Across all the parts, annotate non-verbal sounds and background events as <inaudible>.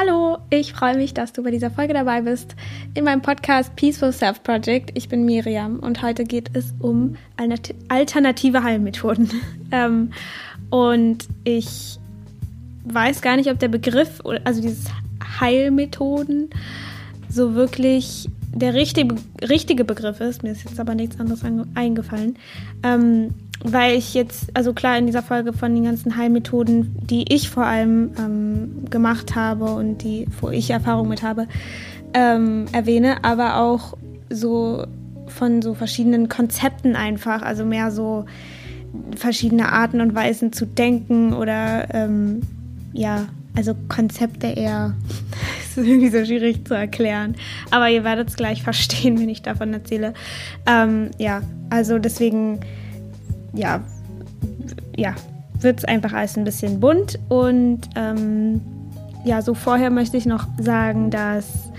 Hallo, ich freue mich, dass du bei dieser Folge dabei bist in meinem Podcast Peaceful Self Project. Ich bin Miriam und heute geht es um alternative Heilmethoden. <laughs> ähm, und ich weiß gar nicht, ob der Begriff, also dieses Heilmethoden, so wirklich der richtige, richtige Begriff ist. Mir ist jetzt aber nichts anderes eingefallen. Ähm, weil ich jetzt, also klar, in dieser Folge von den ganzen Heilmethoden, die ich vor allem ähm, gemacht habe und die, wo ich Erfahrung mit habe, ähm, erwähne, aber auch so von so verschiedenen Konzepten einfach, also mehr so verschiedene Arten und Weisen zu denken oder ähm, ja, also Konzepte eher. <laughs> ist irgendwie so schwierig zu erklären. Aber ihr werdet es gleich verstehen, <laughs> wenn ich davon erzähle. Ähm, ja, also deswegen ja, ja, wird es einfach alles ein bisschen bunt. Und ähm, ja, so vorher möchte ich noch sagen, dass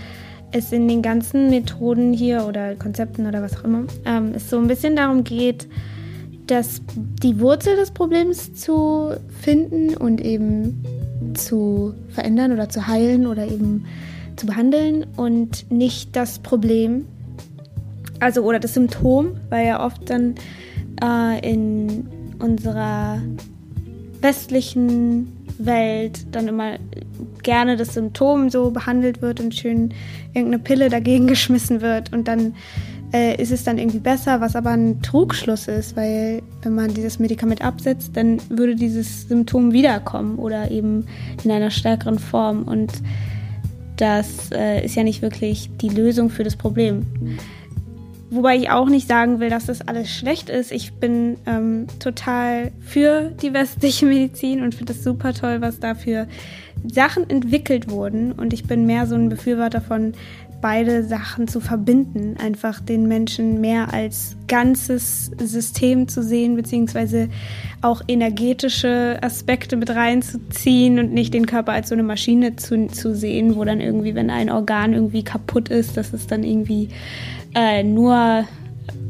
es in den ganzen Methoden hier oder Konzepten oder was auch immer, ähm, es so ein bisschen darum geht, dass die Wurzel des Problems zu finden und eben zu verändern oder zu heilen oder eben zu behandeln und nicht das Problem, also oder das Symptom, weil ja oft dann äh, in unserer westlichen Welt dann immer gerne das Symptom so behandelt wird und schön irgendeine Pille dagegen <laughs> geschmissen wird und dann äh, ist es dann irgendwie besser, was aber ein Trugschluss ist, weil wenn man dieses Medikament absetzt, dann würde dieses Symptom wiederkommen oder eben in einer stärkeren Form und das äh, ist ja nicht wirklich die Lösung für das Problem. Wobei ich auch nicht sagen will, dass das alles schlecht ist. Ich bin ähm, total für die westliche <laughs> Medizin und finde es super toll, was da für Sachen entwickelt wurden. Und ich bin mehr so ein Befürworter von beide Sachen zu verbinden, einfach den Menschen mehr als ganzes System zu sehen, beziehungsweise auch energetische Aspekte mit reinzuziehen und nicht den Körper als so eine Maschine zu, zu sehen, wo dann irgendwie, wenn ein Organ irgendwie kaputt ist, dass es dann irgendwie äh, nur,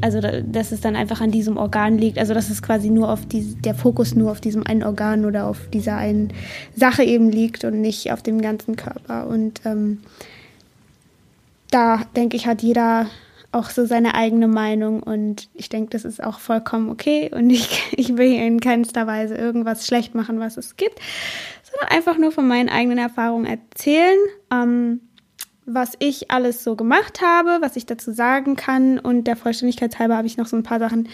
also dass es dann einfach an diesem Organ liegt, also dass es quasi nur auf die, der Fokus nur auf diesem einen Organ oder auf dieser einen Sache eben liegt und nicht auf dem ganzen Körper. Und ähm, da denke ich, hat jeder auch so seine eigene Meinung und ich denke, das ist auch vollkommen okay und <laughs> ich, ich will in keinster Weise irgendwas schlecht machen, was es gibt, sondern einfach nur von meinen eigenen Erfahrungen erzählen. Ähm, was ich alles so gemacht habe, was ich dazu sagen kann. Und der Vollständigkeit halber habe ich noch so ein paar Sachen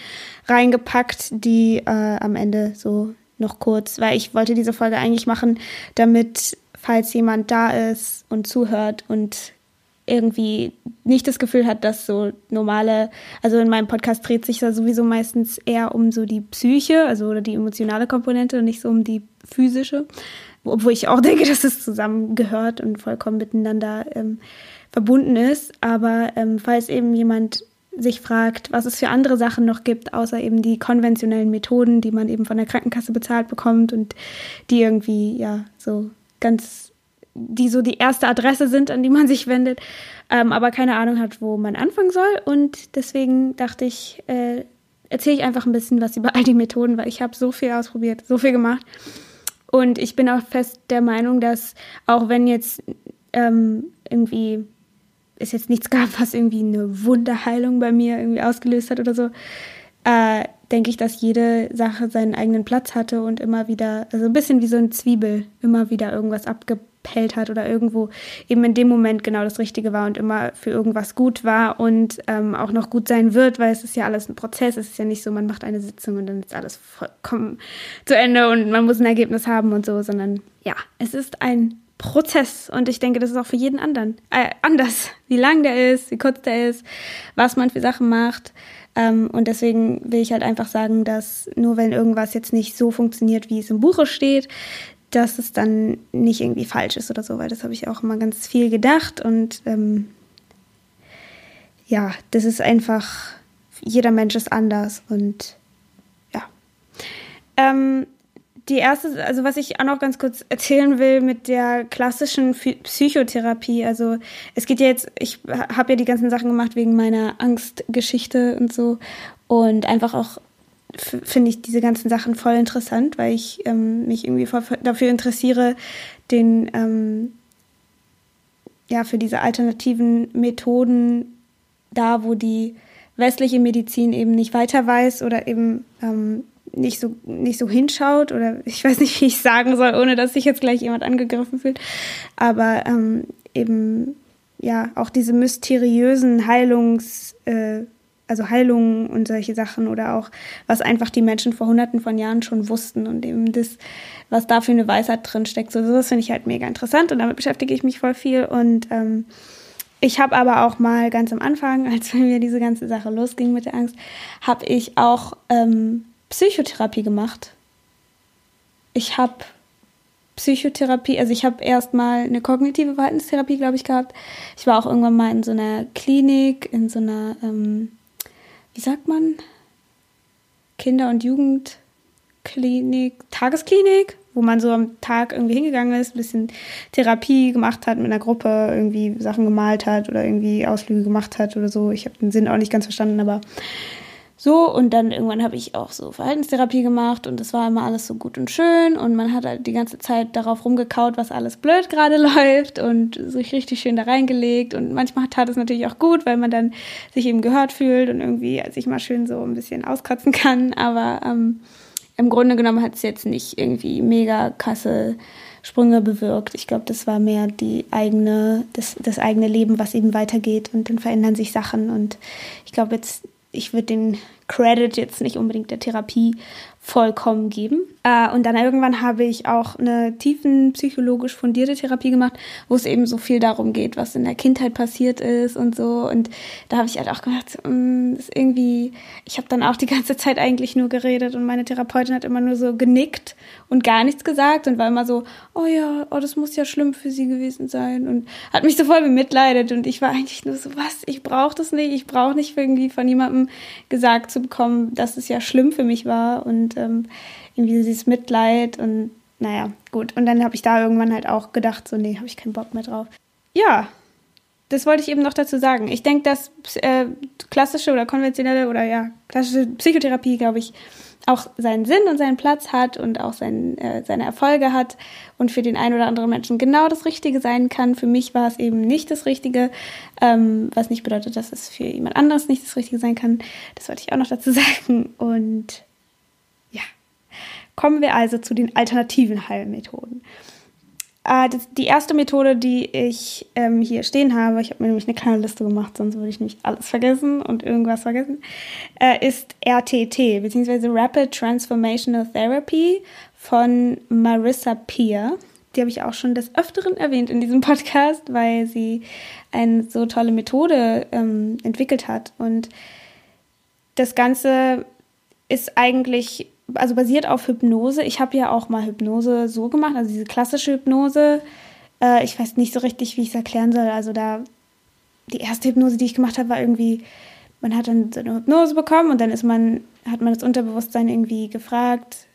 reingepackt, die äh, am Ende so noch kurz, weil ich wollte diese Folge eigentlich machen, damit, falls jemand da ist und zuhört und irgendwie nicht das Gefühl hat, dass so normale, also in meinem Podcast dreht sich da sowieso meistens eher um so die Psyche, also oder die emotionale Komponente und nicht so um die physische obwohl ich auch <laughs> denke, dass es zusammengehört und vollkommen miteinander ähm, verbunden ist. Aber ähm, falls eben jemand sich fragt, was es für andere Sachen noch gibt, außer eben die konventionellen Methoden, die man eben von der Krankenkasse bezahlt bekommt und die irgendwie, ja, so ganz, die so die erste Adresse sind, an die man sich wendet, ähm, aber keine Ahnung hat, wo man anfangen soll. Und deswegen dachte ich, äh, erzähle ich einfach ein bisschen was über all die Methoden, weil ich habe so viel ausprobiert, so viel gemacht. Und ich bin auch fest der Meinung, dass auch wenn jetzt ähm, irgendwie es jetzt nichts gab, was irgendwie eine Wunderheilung bei mir irgendwie ausgelöst hat oder so, äh, denke ich, dass jede Sache seinen eigenen Platz hatte und immer wieder, also ein bisschen wie so eine Zwiebel, immer wieder irgendwas abge abgepellt hat oder irgendwo eben in dem Moment genau das Richtige war und immer für irgendwas gut war und ähm, auch noch gut sein wird, weil es ist ja alles ein Prozess. Es ist ja nicht so, man macht eine Sitzung und dann ist alles vollkommen zu Ende und man muss ein Ergebnis haben und so, sondern ja, es ist ein Prozess und ich denke, das ist auch für jeden anderen äh, anders, wie lang der ist, wie kurz der ist, was man für Sachen macht. Ähm, und deswegen will ich halt einfach sagen, dass nur wenn irgendwas jetzt nicht so funktioniert, wie es im Buche steht, dass es dann nicht irgendwie falsch ist oder so, weil das habe ich auch immer ganz viel gedacht und ähm, ja, das ist einfach, jeder Mensch ist anders und ja. Ähm, die erste, also was ich auch noch ganz kurz erzählen will mit der klassischen Psychotherapie, also es geht ja jetzt, ich habe ja die ganzen Sachen gemacht wegen meiner Angstgeschichte und so und einfach auch finde ich diese ganzen Sachen voll interessant, weil ich ähm, mich irgendwie voll dafür interessiere, den, ähm, ja, für diese alternativen Methoden da, wo die westliche Medizin eben nicht weiter weiß oder eben ähm, nicht so nicht so hinschaut oder <laughs> ich weiß nicht, wie ich sagen soll, ohne dass sich jetzt gleich jemand angegriffen fühlt, aber ähm, eben ja auch diese mysteriösen Heilungs äh, also Heilungen und solche Sachen oder auch was einfach die Menschen vor Hunderten von Jahren schon wussten und eben das, was da für eine Weisheit drin steckt. So das finde ich halt mega interessant und damit beschäftige ich mich voll viel und ähm, ich habe aber auch mal ganz am Anfang, <laughs> als mir diese ganze Sache losging mit der Angst, habe ich auch ähm, Psychotherapie gemacht. Ich habe Psychotherapie, also ich habe erstmal eine kognitive Verhaltenstherapie, glaube ich, gehabt. Ich war auch irgendwann mal in so einer Klinik, in so einer, ähm, wie sagt man, Kinder- und Jugendklinik, Tagesklinik, wo man so am Tag irgendwie hingegangen ist, ein bisschen Therapie gemacht hat mit einer Gruppe, irgendwie Sachen gemalt hat oder irgendwie Ausflüge gemacht hat oder so. Ich habe den Sinn auch nicht ganz verstanden, aber so, und dann irgendwann habe ich auch so Verhaltenstherapie gemacht und das war immer alles so gut und schön und man hat halt die ganze Zeit darauf rumgekaut, was alles blöd gerade <laughs> läuft und sich richtig schön da reingelegt und manchmal tat es natürlich auch gut, weil man dann sich eben gehört fühlt und irgendwie sich mal schön so ein bisschen auskotzen kann, aber ähm, im Grunde genommen hat es jetzt nicht irgendwie mega krasse Sprünge bewirkt. Ich glaube, das war mehr die eigene, das, das eigene Leben, was eben weitergeht und dann verändern sich Sachen und ich glaube jetzt ich würde den Credit jetzt nicht unbedingt der Therapie vollkommen geben. Äh, und dann irgendwann habe ich auch eine tiefen psychologisch fundierte Therapie gemacht, wo es eben so viel darum geht, was in der Kindheit passiert ist und so. Und da habe ich halt auch gedacht, mh, mm, ist irgendwie, ich habe dann auch die ganze Zeit eigentlich nur geredet und meine Therapeutin hat immer nur so genickt und gar nichts gesagt und war immer so, oh ja, oh, das muss ja schlimm für sie gewesen sein und hat mich so voll bemitleidet und ich war eigentlich nur so, was, ich brauche das nicht, ich brauche nicht irgendwie von jemandem gesagt zu bekommen, dass es ja schlimm für mich war und ähm, irgendwie dieses Mitleid und naja, gut. Und dann habe ich da irgendwann halt auch gedacht, so, nee, habe ich keinen Bock mehr drauf. Ja, das wollte ich eben noch dazu sagen. Ich denke, dass äh, klassische oder konventionelle oder ja, klassische Psychotherapie, glaube ich, auch seinen Sinn und seinen Platz hat und auch sein, äh, seine Erfolge hat und für den einen oder anderen Menschen genau das Richtige sein kann. Für mich war es eben nicht das Richtige, ähm, was nicht bedeutet, dass es für jemand anderes nicht das Richtige sein kann. Das wollte ich auch noch dazu <laughs> sagen. Und ja, kommen wir also zu den alternativen Heilmethoden. Äh, das, die erste Methode, die ich ähm, hier stehen habe, ich habe mir nämlich eine kleine Liste gemacht, sonst würde ich nicht alles vergessen und irgendwas vergessen, äh, ist RTT, beziehungsweise Rapid Transformational Therapy von Marissa Peer. Die habe ich auch schon des Öfteren erwähnt in diesem Podcast, weil sie eine so tolle Methode ähm, entwickelt hat. Und das Ganze ist eigentlich also basiert auf Hypnose. Ich habe ja auch mal Hypnose so gemacht, also diese klassische Hypnose. Äh, ich weiß nicht so richtig, wie ich es erklären soll. Also da, die erste Hypnose, die ich gemacht habe, war irgendwie, man hat dann so eine Hypnose bekommen und dann ist man, hat man das Unterbewusstsein irgendwie gefragt,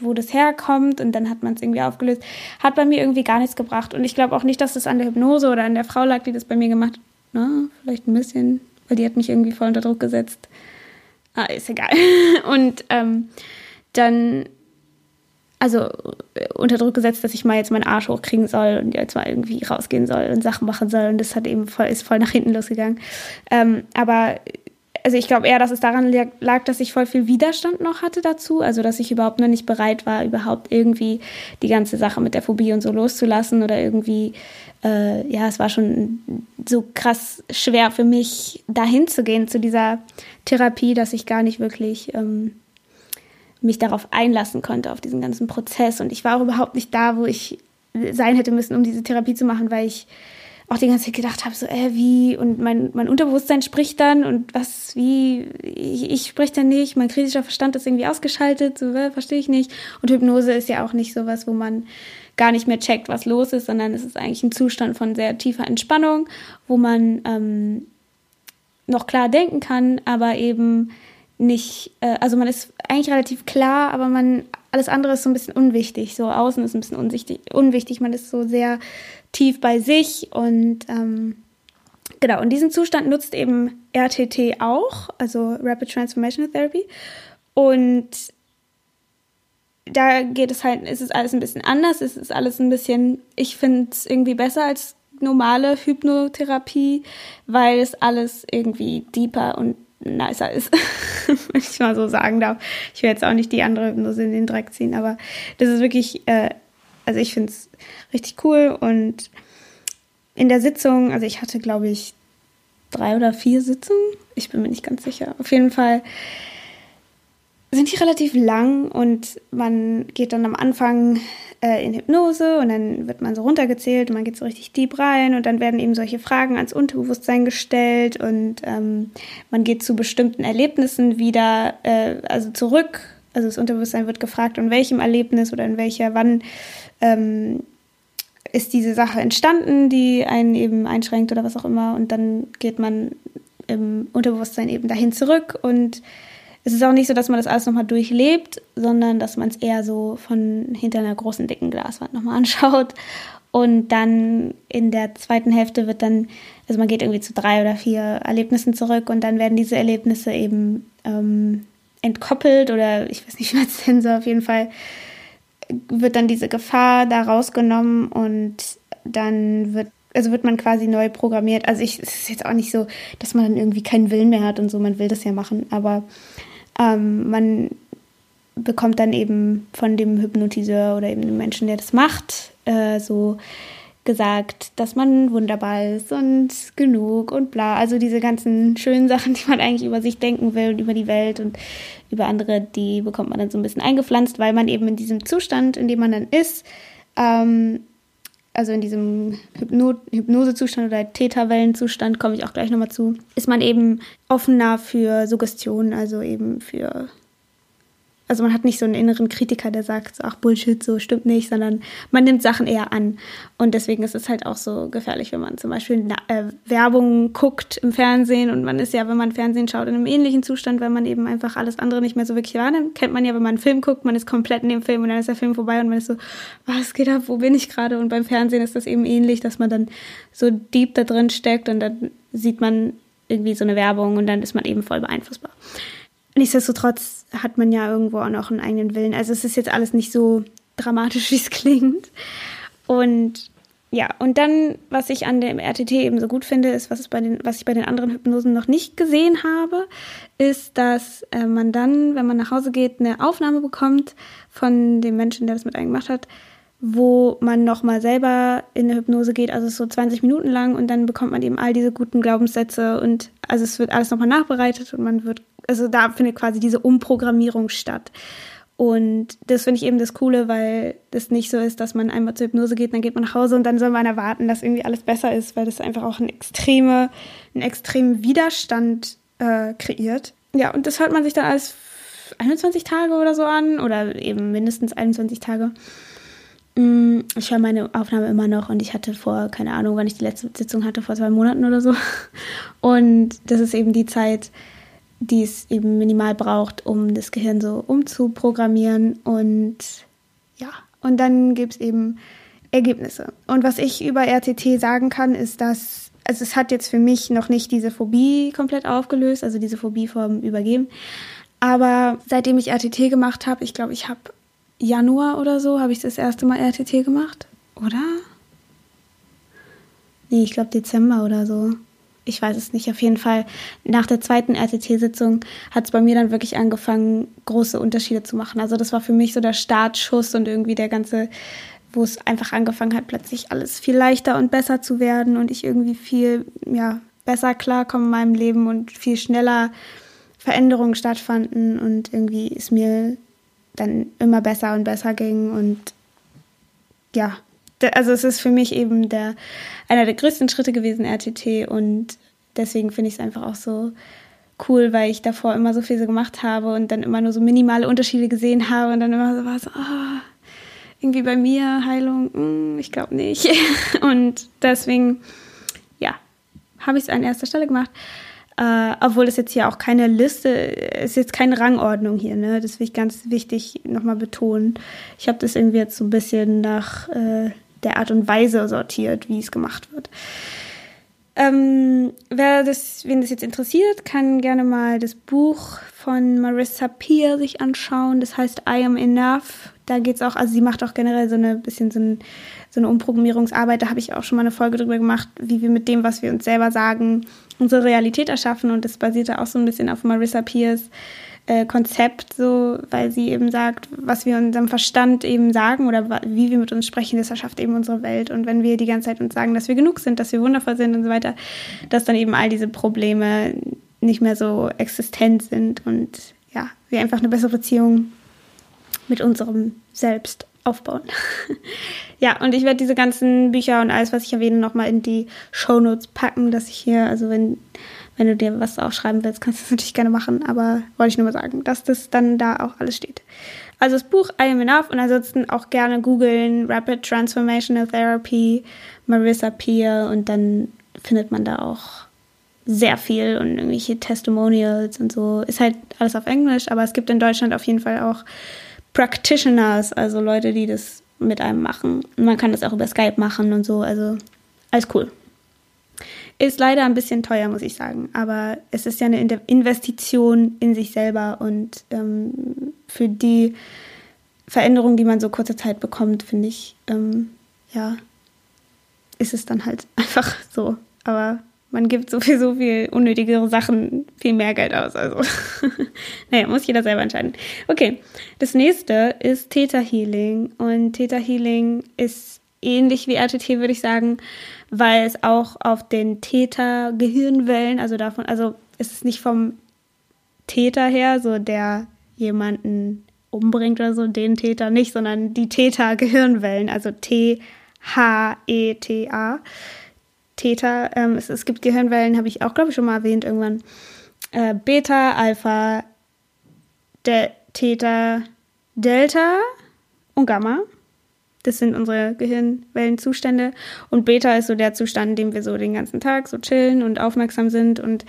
wo das herkommt und dann hat man es irgendwie aufgelöst. Hat bei mir irgendwie gar nichts gebracht und ich glaube auch nicht, dass das an der Hypnose oder an der Frau lag, die das bei mir gemacht hat. Na, vielleicht ein bisschen, weil die hat mich irgendwie voll unter Druck gesetzt. Ah, ist egal. <laughs> Und ähm, dann, also äh, unter Druck gesetzt, dass ich mal jetzt meinen Arsch hochkriegen soll und jetzt mal irgendwie rausgehen soll und Sachen machen soll. Und das hat eben voll, ist voll nach hinten losgegangen. Ähm, aber also ich glaube eher, dass es daran lag, dass ich voll viel Widerstand noch hatte dazu. Also dass ich überhaupt noch nicht bereit war, überhaupt irgendwie die ganze Sache mit der Phobie und so loszulassen oder irgendwie, äh, ja, es war schon so krass schwer für mich, dahin zu gehen zu dieser Therapie, dass ich gar nicht wirklich ähm, mich darauf einlassen konnte, auf diesen ganzen Prozess. Und ich war auch überhaupt nicht da, wo ich sein hätte müssen, um diese Therapie zu machen, weil ich auch die ganze Zeit gedacht habe, so, äh, wie, und mein, mein Unterbewusstsein spricht dann und was, wie, ich, ich sprich dann nicht, mein kritischer Verstand ist irgendwie ausgeschaltet, so, äh, verstehe ich nicht. Und Hypnose ist ja auch nicht sowas, wo man gar nicht mehr checkt, was los ist, sondern es ist eigentlich ein Zustand von sehr tiefer Entspannung, wo man ähm, noch klar denken kann, aber eben nicht, äh, also man ist eigentlich relativ klar, aber man, alles andere ist so ein bisschen unwichtig. So außen ist ein bisschen unsichtig, unwichtig. Man ist so sehr tief bei sich und ähm, genau, und diesen Zustand nutzt eben RTT auch, also Rapid Transformational Therapy. Und da geht es halt, ist es alles ein bisschen anders, es ist alles ein bisschen, ich finde es irgendwie besser als normale Hypnotherapie, weil es alles irgendwie deeper und nicer ist, <laughs> wenn ich mal so sagen darf. Ich will jetzt auch nicht die andere Hypnose in den Dreck ziehen, aber das ist wirklich, äh, also ich finde es richtig cool und in der Sitzung, also ich hatte glaube ich drei oder vier Sitzungen, ich bin mir nicht ganz sicher. Auf jeden Fall sind die relativ lang und man geht dann am Anfang äh, in Hypnose und dann wird man so runtergezählt und man geht so richtig deep rein und dann werden eben solche Fragen ans Unterbewusstsein gestellt und ähm, man geht zu bestimmten Erlebnissen wieder, äh, also zurück. Also das Unterbewusstsein wird gefragt, in welchem Erlebnis oder in welcher, wann ähm, ist diese Sache entstanden, die einen eben einschränkt oder was auch immer. Und dann geht man im Unterbewusstsein eben dahin zurück und es ist auch nicht so, dass man das alles nochmal durchlebt, sondern dass man es eher so von hinter einer großen, dicken Glaswand nochmal <laughs> anschaut. Und dann in der zweiten Hälfte wird dann, also man geht irgendwie zu drei oder vier Erlebnissen zurück und dann werden diese Erlebnisse eben ähm, entkoppelt oder ich weiß nicht, wie man es nennen soll, auf jeden Fall wird dann diese Gefahr da rausgenommen und dann wird also wird man quasi neu programmiert. Also ich, es ist jetzt auch nicht so, dass man dann irgendwie keinen Willen mehr hat und so, man will das ja machen, aber ähm, man bekommt dann eben von dem Hypnotiseur oder eben dem Menschen, der das macht, äh, so gesagt, dass man wunderbar ist und genug und bla. Also diese ganzen schönen Sachen, <laughs> die man eigentlich über sich denken will und über die Welt und über andere, die bekommt man dann so ein bisschen eingepflanzt, weil man eben in diesem Zustand, in dem man dann ist, ähm, also in diesem Hypno Hypnosezustand oder Theta-Wellenzustand, komme ich auch gleich nochmal zu, ist man eben offener für Suggestionen, also eben für also man hat nicht so einen inneren Kritiker, der sagt, ach Bullshit, so stimmt nicht, sondern man nimmt Sachen eher an. Und deswegen ist es halt auch so gefährlich, wenn man zum Beispiel äh, Werbung guckt im Fernsehen und man ist ja, wenn man Fernsehen schaut, in einem ähnlichen Zustand, weil man eben einfach alles andere nicht mehr so wirklich wahrnimmt. Kennt man ja, wenn man einen Film guckt, man ist komplett in dem Film und dann ist der Film vorbei und man ist so, was geht ab, wo bin ich gerade? Und beim Fernsehen ist das eben ähnlich, dass man dann so deep da drin steckt und dann sieht man irgendwie so eine Werbung und dann ist man eben voll beeinflussbar. Nichtsdestotrotz hat man ja irgendwo auch noch einen eigenen Willen. Also es ist jetzt alles nicht so dramatisch, <laughs> wie es klingt. Und ja, und dann, was ich an dem RTT eben so gut finde, ist, was, bei den, was ich bei den anderen Hypnosen noch nicht gesehen habe, ist, dass äh, man dann, wenn man nach Hause geht, eine Aufnahme bekommt von dem Menschen, der das mit einem gemacht hat, wo man nochmal selber in eine Hypnose geht, also so 20 Minuten lang und dann bekommt man eben all diese guten Glaubenssätze und also es wird alles nochmal nachbereitet und man wird also da findet quasi diese Umprogrammierung statt. Und das finde ich eben das Coole, weil das nicht so ist, dass man einmal zur Hypnose geht, dann geht man nach Hause und dann soll man erwarten, dass irgendwie alles besser ist, weil das einfach auch einen, extreme, einen extremen Widerstand äh, kreiert. Ja, und das hört man sich dann als 21 Tage oder so an oder eben mindestens 21 Tage. Mm, ich höre meine Aufnahme immer noch und ich hatte vor, keine Ahnung, wann ich die letzte Sitzung hatte, vor zwei Monaten oder so. <laughs> Und das ist eben die Zeit, die es eben minimal braucht, um das Gehirn so umzuprogrammieren. Und ja, und dann gibt es eben Ergebnisse. Und was ich über RTT sagen kann, ist, dass, also es hat jetzt für mich noch nicht diese Phobie komplett aufgelöst, also diese Phobie vom Übergeben. Aber seitdem ich RTT gemacht habe, ich glaube, ich habe Januar oder so, habe ich das erste Mal RTT gemacht, oder? Nee, ich glaube Dezember oder so ich weiß es nicht, auf jeden Fall nach der zweiten RTT-Sitzung hat es bei mir dann wirklich angefangen, große Unterschiede zu machen. Also das war für mich so der Startschuss und irgendwie der ganze, wo es einfach angefangen hat, plötzlich alles viel leichter und besser zu werden und ich irgendwie viel, ja, besser klarkomme in meinem Leben und viel schneller Veränderungen stattfanden und irgendwie es mir dann immer besser und besser ging und ja, also es ist für mich eben der einer der größten Schritte gewesen, RTT. Und deswegen finde ich es einfach auch so cool, weil ich davor immer so viel so gemacht habe und dann immer nur so minimale Unterschiede gesehen habe und dann immer so war so, oh, irgendwie bei mir Heilung, hm, ich glaube nicht. <laughs> Und deswegen, ja, habe ich es an erster Stelle gemacht. Uh, obwohl es jetzt hier auch keine Liste, ist jetzt keine Rangordnung hier, ne? Das will ich ganz wichtig nochmal betonen. Ich habe das irgendwie jetzt so ein bisschen nach äh, der Art und Weise sortiert, wie es gemacht wird. Ähm, wer das, wen das jetzt interessiert, kann gerne mal das Buch von Marissa Peer sich anschauen. Das heißt I Am Enough, da geht es auch, also sie macht auch generell so eine bisschen so, ein, so eine Umprogrammierungsarbeit. Da habe ich auch schon mal eine Folge drüber gemacht, wie wir mit dem, was wir uns selber sagen, unsere Realität erschaffen. Und das basierte auch so ein bisschen auf Marissa Pierce äh, Konzept, so, weil sie eben sagt, was wir unserem Verstand eben sagen oder wie wir mit uns sprechen, das erschafft eben unsere Welt. Und wenn wir die ganze Zeit uns sagen, dass wir genug sind, dass wir wundervoll sind und so weiter, dass dann eben all diese Probleme nicht mehr so existent sind und ja, wir einfach eine bessere Beziehung mit unserem Selbst aufbauen. <laughs> ja, und ich werde diese ganzen Bücher und alles, was ich erwähne, nochmal in die Shownotes packen, dass ich hier, also wenn, wenn du dir was aufschreiben willst, kannst du das natürlich gerne machen, aber wollte ich nur mal sagen, dass das dann da auch alles steht. Also das Buch I Am Enough und ansonsten auch gerne googeln, Rapid Transformational Therapy, Marissa Peer und dann findet man da auch sehr viel und irgendwelche Testimonials und so. Ist halt alles auf Englisch, aber es gibt in Deutschland auf jeden Fall auch Practitioners, also Leute, die das mit einem machen. Und man kann das auch über Skype machen und so, also alles cool. Ist leider ein bisschen teuer, muss ich sagen, aber es ist ja eine Investition in sich selber und ähm, für die Veränderung, die man so kurze Zeit bekommt, finde ich, ähm, ja, ist es dann halt <laughs> einfach so. Aber man gibt so viel, so viel unnötigere Sachen viel mehr Geld aus. Also, <laughs> naja, muss jeder selber entscheiden. Okay, das nächste ist Theta Healing. Und Theta Healing ist ähnlich wie RTT, würde ich sagen, weil es auch auf den Theta-Gehirnwellen, also davon, also es ist nicht vom Täter her, so der jemanden umbringt oder so, den Täter nicht, sondern die Theta-Gehirnwellen, also T-H-E-T-A. Theta. Ähm, es, es, gibt Gehirnwellen, habe ich auch, glaube ich, schon mal erwähnt irgendwann. Äh, Beta, Alpha, De Theta, Delta und Gamma. Das sind unsere Gehirnwellenzustände. Und Beta ist so der Zustand, in dem wir so den ganzen Tag so chillen und aufmerksam sind und,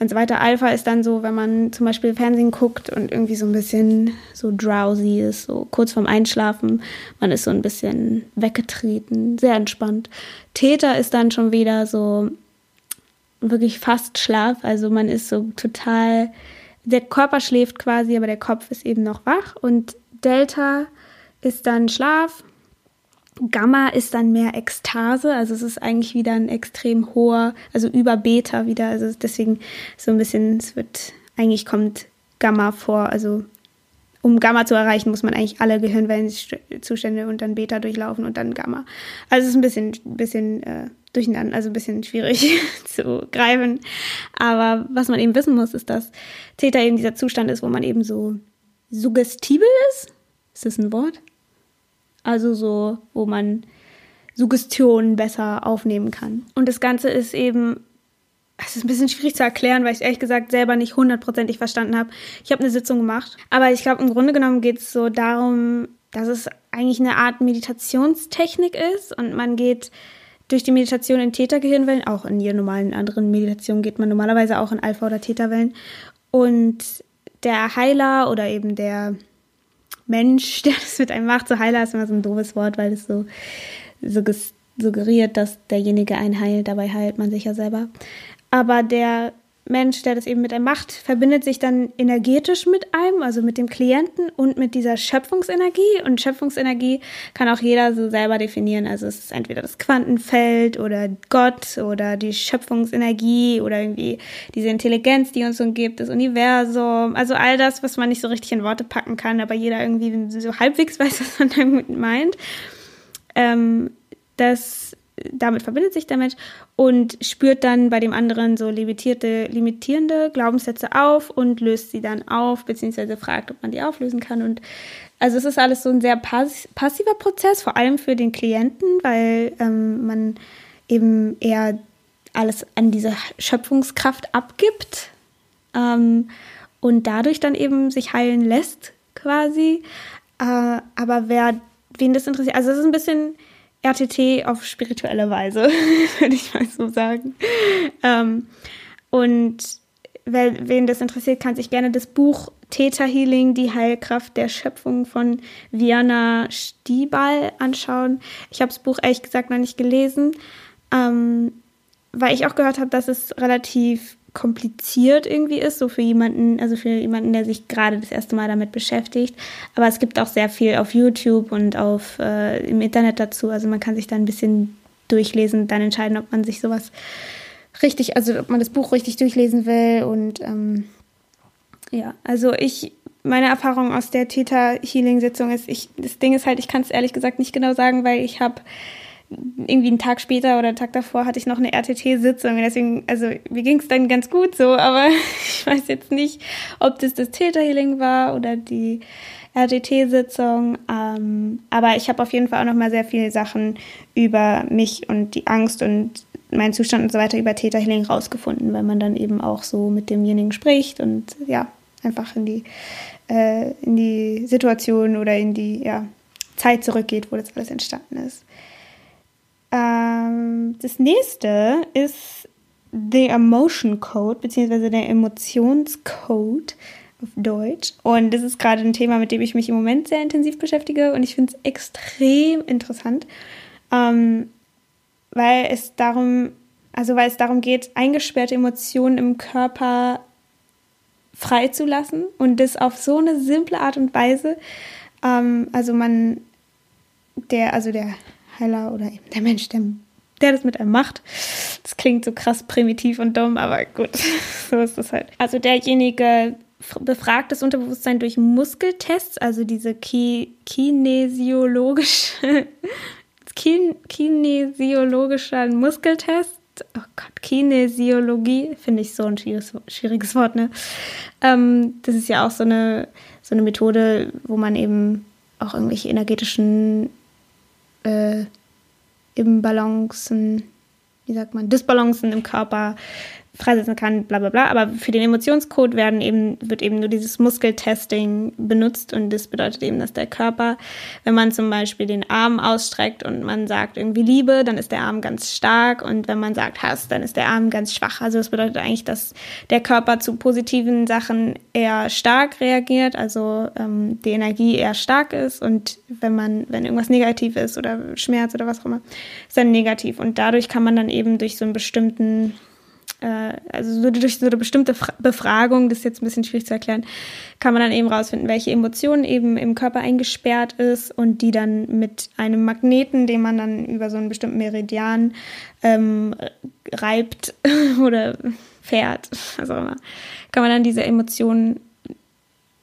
und so weiter. Alpha ist dann so, wenn man zum Beispiel Fernsehen guckt und irgendwie so ein bisschen so drowsy ist, so kurz vorm Einschlafen. Man ist so ein bisschen weggetreten, sehr entspannt. Theta ist dann schon wieder so wirklich fast Schlaf. Also man ist so total, der Körper schläft quasi, aber der Kopf ist eben noch wach. Und Delta ist dann Schlaf Gamma ist dann mehr Ekstase, also es ist eigentlich wieder ein extrem hoher, also über Beta wieder, also deswegen so ein bisschen, es wird, eigentlich kommt Gamma vor, also um Gamma zu erreichen, muss man eigentlich alle Gehirnwellenzustände und dann Beta durchlaufen und dann Gamma. Also es ist ein bisschen, bisschen äh, durcheinander, also ein bisschen schwierig <laughs> zu greifen. Aber was man eben wissen muss, ist, dass Theta eben dieser Zustand ist, wo man eben so suggestibel ist. Ist das ein Wort? Also so, wo man Suggestionen besser aufnehmen kann. Und das Ganze ist eben, es ist ein bisschen schwierig zu erklären, weil ich ehrlich gesagt selber nicht hundertprozentig verstanden habe. Ich habe eine Sitzung gemacht, aber ich glaube, im Grunde genommen geht es so darum, dass es eigentlich eine Art Meditationstechnik ist und man geht durch die Meditation in Theta-Gehirnwellen, auch in jeder normalen anderen Meditation geht man normalerweise auch in Alpha- oder Theta-Wellen. Und der Heiler oder eben der Mensch, <laughs> der das mit einem macht. So Heiler ist immer so ein doofes Wort, weil es so, so suggeriert, dass derjenige einen heilt. Dabei heilt man sich ja selber. Aber der Mensch, der das eben mit einem macht, verbindet sich dann energetisch mit einem, also mit dem Klienten und mit dieser Schöpfungsenergie. Und Schöpfungsenergie kann auch jeder so selber definieren. Also es ist entweder das Quantenfeld oder Gott oder die Schöpfungsenergie oder irgendwie diese Intelligenz, die uns umgibt, das Universum. Also all das, was man nicht so richtig in Worte packen kann, aber jeder irgendwie so halbwegs <laughs> weiß, was man damit meint. Ähm, das damit verbindet sich der Mensch und spürt dann bei dem anderen so limitierte, limitierende Glaubenssätze auf und löst sie dann auf, beziehungsweise fragt, ob man die auflösen kann. Und also es ist alles so ein sehr pass passiver Prozess, vor allem für den Klienten, weil ähm, man eben eher alles an diese Schöpfungskraft abgibt ähm, und dadurch dann eben sich heilen lässt, quasi. Äh, aber wer wen das interessiert, also es ist ein bisschen RTT auf spirituelle Weise, <laughs> würde ich mal so sagen. Ähm, und wer, wen das interessiert, kann sich gerne das Buch Theta Healing, die Heilkraft der Schöpfung von Viana Stiebal anschauen. Ich habe das Buch ehrlich gesagt noch nicht gelesen, ähm, weil ich auch gehört habe, dass es relativ kompliziert irgendwie ist, so für jemanden, also für jemanden, der sich gerade das erste Mal damit beschäftigt. Aber es gibt auch sehr viel auf YouTube und auf äh, im Internet dazu. Also man kann sich da ein bisschen durchlesen dann entscheiden, ob man sich sowas richtig, also ob man das Buch richtig durchlesen will. Und ähm, ja, also ich, meine Erfahrung aus der Theta Healing Sitzung ist, ich, das Ding ist halt, ich kann es ehrlich gesagt nicht genau sagen, weil ich habe irgendwie einen Tag später oder einen Tag davor hatte ich noch eine RTT-Sitzung. Deswegen, also mir ging es dann ganz gut so, aber <laughs> ich weiß jetzt nicht, ob das das Täterhealing war oder die RTT-Sitzung. Ähm, aber ich habe auf jeden Fall auch noch mal sehr viele Sachen über mich und die Angst und meinen Zustand und so weiter über Täterhealing rausgefunden, weil man dann eben auch so mit demjenigen spricht und ja, einfach in die, äh, in die Situation oder in die ja, Zeit zurückgeht, wo das alles entstanden ist. Ähm, das nächste ist The Emotion Code, beziehungsweise der Emotionscode auf Deutsch. Und das ist gerade ein Thema, mit dem ich mich im Moment sehr intensiv beschäftige und ich finde es extrem interessant, ähm, weil es darum, also weil es darum geht, eingesperrte Emotionen im Körper freizulassen und das auf so eine simple Art und Weise. Ähm, also man, der, also der Heiler oder eben der Mensch, der, der das mit einem macht. Das klingt so krass primitiv und dumm, aber gut, <laughs> so ist das halt. Also derjenige befragt das Unterbewusstsein durch Muskeltests, also diese ki kinesiologische <laughs> kin kinesiologischer Muskeltest. Oh Gott, Kinesiologie finde ich so ein schwieriges, schwieriges Wort, ne? Ähm, das ist ja auch so eine, so eine Methode, wo man eben auch irgendwelche energetischen äh, Imbalancen, wie sagt man, Disbalancen im Körper freisetzen kann, bla bla bla. Aber für den Emotionscode werden eben, wird eben nur dieses Muskeltesting benutzt und das bedeutet eben, dass der Körper, wenn man zum Beispiel den Arm ausstreckt und man sagt irgendwie Liebe, dann ist der Arm ganz stark und wenn man sagt Hass, dann ist der Arm ganz schwach. Also das bedeutet eigentlich, dass der Körper zu positiven Sachen eher stark reagiert, also ähm, die Energie eher stark ist und wenn man, wenn irgendwas negativ ist oder Schmerz oder was auch immer, ist dann negativ und dadurch kann man dann eben durch so einen bestimmten äh, also so durch so eine bestimmte Befragung, das ist jetzt ein bisschen schwierig zu erklären, kann man dann eben rausfinden, welche Emotion eben im Körper eingesperrt ist und die dann mit einem Magneten, den man dann über so einen bestimmten Meridian ähm, reibt <laughs> oder fährt, immer, kann man dann diese Emotionen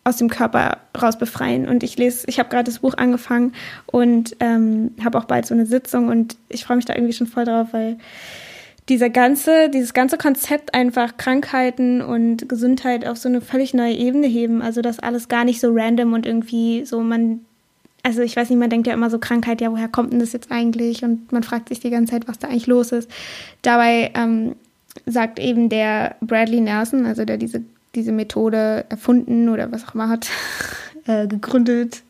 aus dem Körper raus befreien. Und ich lese, ich habe gerade das Buch angefangen und ähm, habe auch bald so eine Sitzung und ich freue mich da irgendwie schon voll drauf, weil dieser ganze, dieses ganze Konzept einfach Krankheiten und Gesundheit auf so eine völlig neue Ebene heben. Also das alles gar nicht so random und irgendwie so man, also ich weiß nicht, man denkt ja immer so Krankheit, ja, woher kommt denn das jetzt eigentlich? Und man fragt sich die ganze Zeit, was da eigentlich los ist. Dabei ähm, sagt eben der Bradley Nelson, also der diese, diese Methode erfunden oder was auch immer hat, <laughs> äh, gegründet.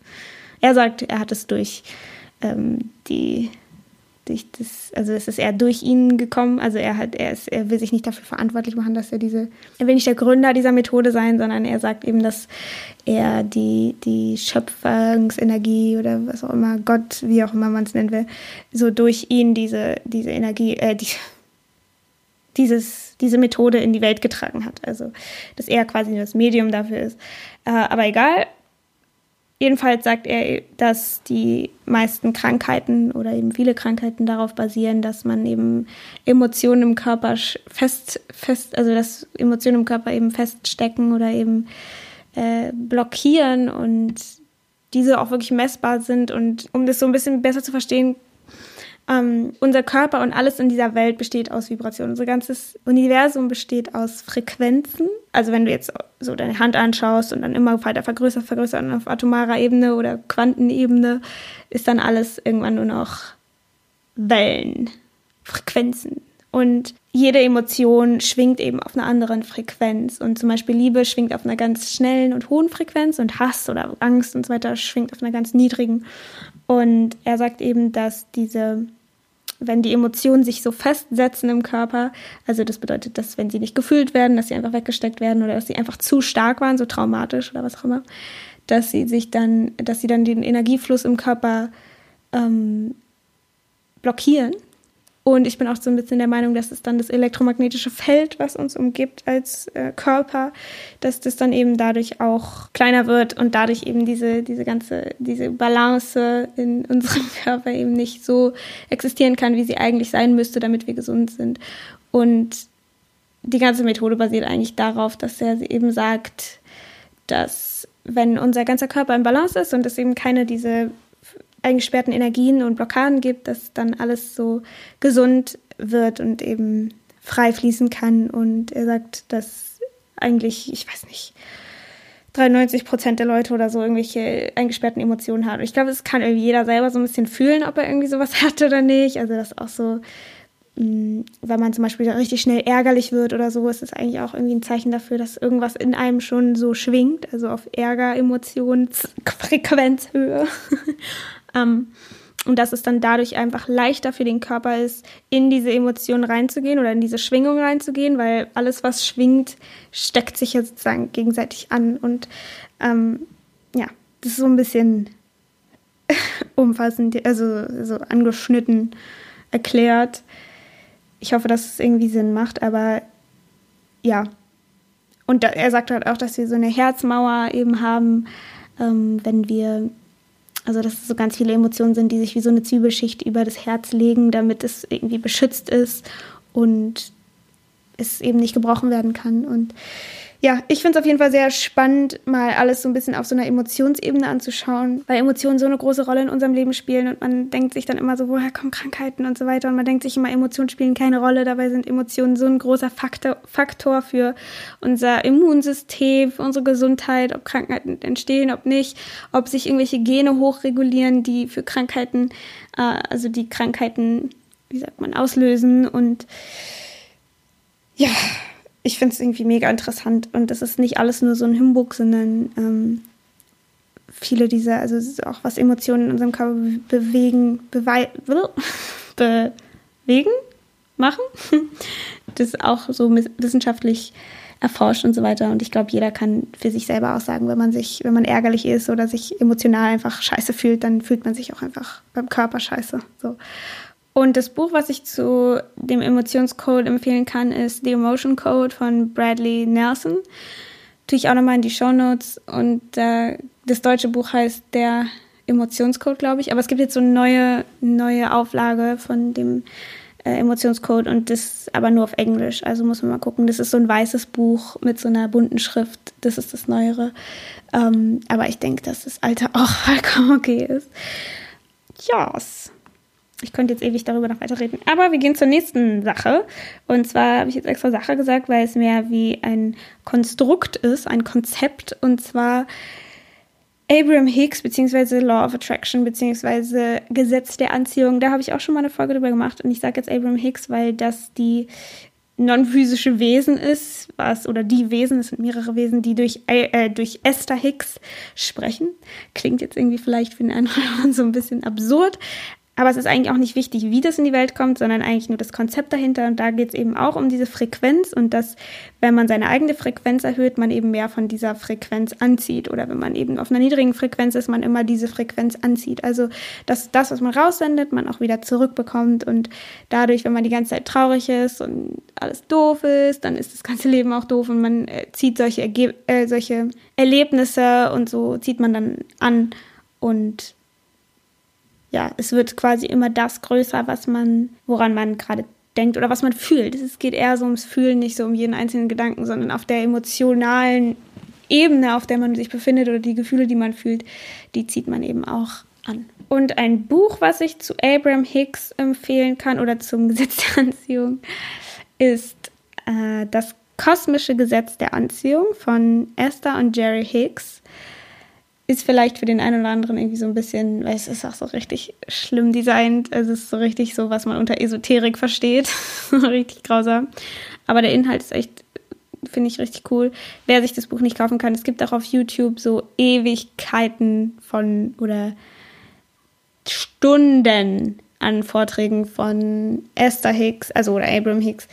Er sagt, er hat es durch ähm, die durch das, also es ist eher durch ihn gekommen. Also er hat, er ist, er will sich nicht dafür verantwortlich machen, dass er diese, er will nicht der Gründer dieser Methode sein, sondern er sagt eben, dass er die, die Schöpfungsenergie oder was auch immer, Gott, wie auch immer man es nennen will, so durch ihn diese, diese Energie, äh, die, dieses, diese Methode in die Welt getragen hat. Also, dass er quasi nur das Medium dafür ist. Äh, aber egal, Jedenfalls sagt er, dass die meisten Krankheiten oder eben viele Krankheiten darauf basieren, dass man eben Emotionen im Körper fest, fest, also dass Emotionen im Körper eben feststecken oder eben äh, blockieren und diese auch wirklich messbar sind. Und um das so ein bisschen besser zu verstehen, ähm, unser Körper und alles in dieser Welt besteht aus Vibrationen. Unser ganzes Universum besteht aus Frequenzen. Also wenn du jetzt so deine Hand anschaust und dann immer weiter vergrößert, vergrößert und auf atomarer Ebene oder Quantenebene ist dann alles irgendwann nur noch Wellen, Frequenzen. Und jede Emotion schwingt eben auf einer anderen Frequenz. Und zum Beispiel Liebe schwingt auf einer ganz schnellen und hohen Frequenz und Hass oder Angst und so weiter schwingt auf einer ganz niedrigen. Und er sagt eben, dass diese wenn die Emotionen sich so festsetzen im Körper, also das bedeutet, dass wenn sie nicht gefühlt werden, dass sie einfach weggesteckt werden oder dass sie einfach zu stark waren, so traumatisch oder was auch immer, dass sie sich dann, dass sie dann den Energiefluss im Körper ähm, blockieren Und ich bin auch so ein bisschen der Meinung, dass es dann das elektromagnetische Feld, was uns umgibt als äh, Körper, dass das dann eben dadurch auch kleiner wird und dadurch eben diese, diese ganze, diese Balance in <laughs> unserem Körper eben nicht so existieren kann, wie sie eigentlich sein müsste, damit wir gesund sind. Und die ganze Methode basiert eigentlich darauf, dass er eben sagt, dass wenn unser ganzer Körper in Balance ist und es eben keine diese eingesperrten Energien und Blockaden gibt, dass dann alles so gesund wird und eben frei fließen kann. Und er sagt, dass eigentlich, ich weiß nicht, 93 Prozent der Leute oder so irgendwelche eingesperrten Emotionen haben. Ich glaube, es kann irgendwie jeder selber so ein bisschen fühlen, ob er irgendwie sowas <laughs> hat oder nicht. Also das auch so, mm, wenn man zum Beispiel richtig schnell ärgerlich wird oder so, ist es eigentlich auch irgendwie ein Zeichen dafür, dass irgendwas in einem schon so schwingt, also auf Ärger-Emotionsfrequenzhöhe. <laughs> Ähm, und dass es dann dadurch einfach leichter für den Körper ist, in diese Emotionen reinzugehen oder in diese Schwingung reinzugehen, weil alles, was schwingt, steckt sich ja sozusagen gegenseitig an. Und ähm, ja, das ist so ein bisschen <laughs> umfassend, also so angeschnitten erklärt. Ich hoffe, dass es irgendwie Sinn macht, aber ja. Und da, er sagt halt auch, dass wir so eine Herzmauer eben haben, ähm, wenn wir also dass es so ganz viele Emotionen sind, die sich wie so eine Zwiebelschicht über das Herz legen, damit es irgendwie beschützt ist und es eben nicht gebrochen werden kann. Und ja, ich finde es auf jeden Fall sehr spannend, mal alles so ein bisschen auf so einer Emotionsebene anzuschauen, weil Emotionen so eine große Rolle in unserem Leben spielen und man denkt sich dann immer so, woher kommen Krankheiten und so weiter und man denkt sich immer, Emotionen spielen keine Rolle, dabei sind Emotionen so ein großer Faktor, Faktor für unser Immunsystem, für unsere Gesundheit, ob Krankheiten entstehen, ob nicht, ob sich irgendwelche Gene hochregulieren, die für Krankheiten, äh, also die Krankheiten, wie sagt man, auslösen und ja, ich finde es irgendwie mega interessant und das ist nicht alles nur so ein Humbug, sondern ähm, viele dieser, also auch was Emotionen in unserem Körper bewegen, <laughs> bewegen, machen, <laughs> das ist auch so wissenschaftlich erforscht und so weiter. Und ich glaube, jeder kann für sich selber auch sagen, wenn man sich, wenn man ärgerlich ist oder sich emotional einfach scheiße fühlt, dann fühlt man sich auch einfach beim Körper scheiße. So. Und das Buch, was ich zu dem Emotionscode empfehlen kann, ist The Emotion Code von Bradley Nelson. Tue ich auch nochmal in die Show Notes. Und äh, das deutsche Buch heißt Der Emotionscode, glaube ich. Aber es gibt jetzt so eine neue, neue Auflage von dem äh, Emotionscode und das aber nur auf Englisch. Also muss man mal gucken. Das ist so ein weißes Buch mit so einer bunten Schrift. Das ist das Neuere. Ähm, aber ich denke, dass das alte <laughs> auch vollkommen okay ist. Ja. Yes. Ich könnte jetzt ewig darüber noch weiter reden. Aber wir gehen zur nächsten Sache. Und zwar habe ich jetzt extra Sache gesagt, weil es mehr wie ein Konstrukt ist, ein Konzept. Und zwar Abraham Hicks beziehungsweise Law of Attraction beziehungsweise Gesetz der Anziehung. Da habe ich auch schon mal eine Folge drüber gemacht. Und ich sage jetzt Abraham Hicks, weil das die non-physische Wesen ist, was oder die Wesen, es sind mehrere Wesen, die durch, äh, durch Esther Hicks sprechen. Klingt jetzt irgendwie vielleicht für den einen oder anderen so ein bisschen absurd, aber es ist eigentlich auch nicht wichtig, wie das in die Welt kommt, sondern eigentlich nur das Konzept dahinter. Und da geht es eben auch um diese Frequenz und dass, wenn man seine eigene Frequenz erhöht, man eben mehr von dieser Frequenz anzieht. Oder wenn man eben auf einer niedrigen Frequenz ist, man immer diese Frequenz anzieht. Also, dass das, was man raussendet, man auch wieder zurückbekommt. Und dadurch, wenn man die ganze Zeit traurig ist und alles doof ist, dann ist das ganze Leben auch doof und man äh, zieht solche, Erge äh, solche Erlebnisse und so zieht man dann an. Und ja, es wird quasi immer das größer, was man, woran man gerade denkt oder was man fühlt. Es geht eher so ums Fühlen, nicht so um jeden einzelnen Gedanken, sondern auf der emotionalen Ebene, auf der man sich befindet oder die Gefühle, die man fühlt, die zieht man eben auch an. Und ein Buch, was ich zu Abraham Hicks empfehlen kann oder zum <laughs> Gesetz der Anziehung, ist äh, Das kosmische Gesetz der Anziehung von Esther und Jerry Hicks ist vielleicht für den einen oder anderen irgendwie so ein bisschen, weil es ist auch so richtig schlimm designt. Es ist so richtig so, was man unter Esoterik versteht. <laughs> richtig grausam. Aber der Inhalt ist echt, finde ich richtig cool. Wer sich das Buch nicht kaufen kann, es gibt auch auf YouTube so Ewigkeiten von oder Stunden an Vorträgen von Esther Hicks, also oder Abram Hicks,